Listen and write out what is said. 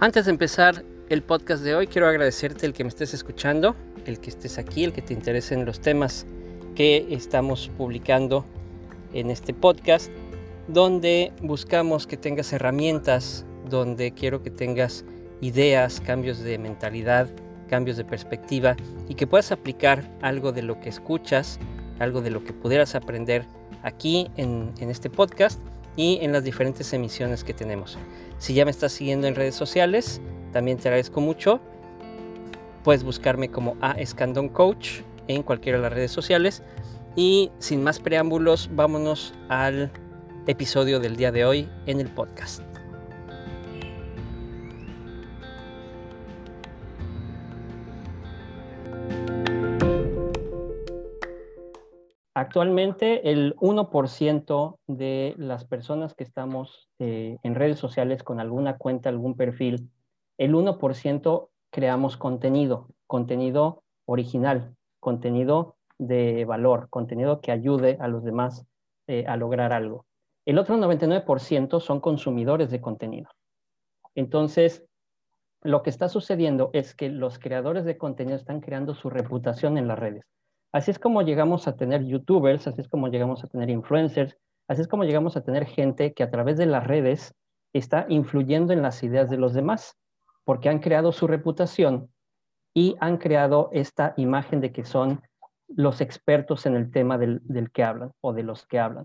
Antes de empezar el podcast de hoy, quiero agradecerte el que me estés escuchando, el que estés aquí, el que te interesen los temas que estamos publicando en este podcast donde buscamos que tengas herramientas, donde quiero que tengas ideas, cambios de mentalidad, cambios de perspectiva y que puedas aplicar algo de lo que escuchas, algo de lo que pudieras aprender aquí en, este podcast y en las diferentes emisiones que tenemos. Si ya me estás siguiendo en redes sociales, también te agradezco mucho. Puedes buscarme como A Escandón Coach en cualquiera de las redes sociales. Y sin más preámbulos, vámonos al episodio del día de hoy en el podcast. Actualmente el 1% de las personas que estamos eh, en redes sociales con alguna cuenta, algún perfil, el 1% creamos contenido, contenido original, contenido de valor, contenido que ayude a los demás eh, a lograr algo. El otro 99% son consumidores de contenido. Entonces, lo que está sucediendo es que los creadores de contenido están creando su reputación en las redes. Así es como llegamos a tener youtubers, así es como llegamos a tener influencers, así es como llegamos a tener gente que a través de las redes está influyendo en las ideas de los demás, porque han creado su reputación y han creado esta imagen de que son los expertos en el tema del, del que hablan o de los que hablan.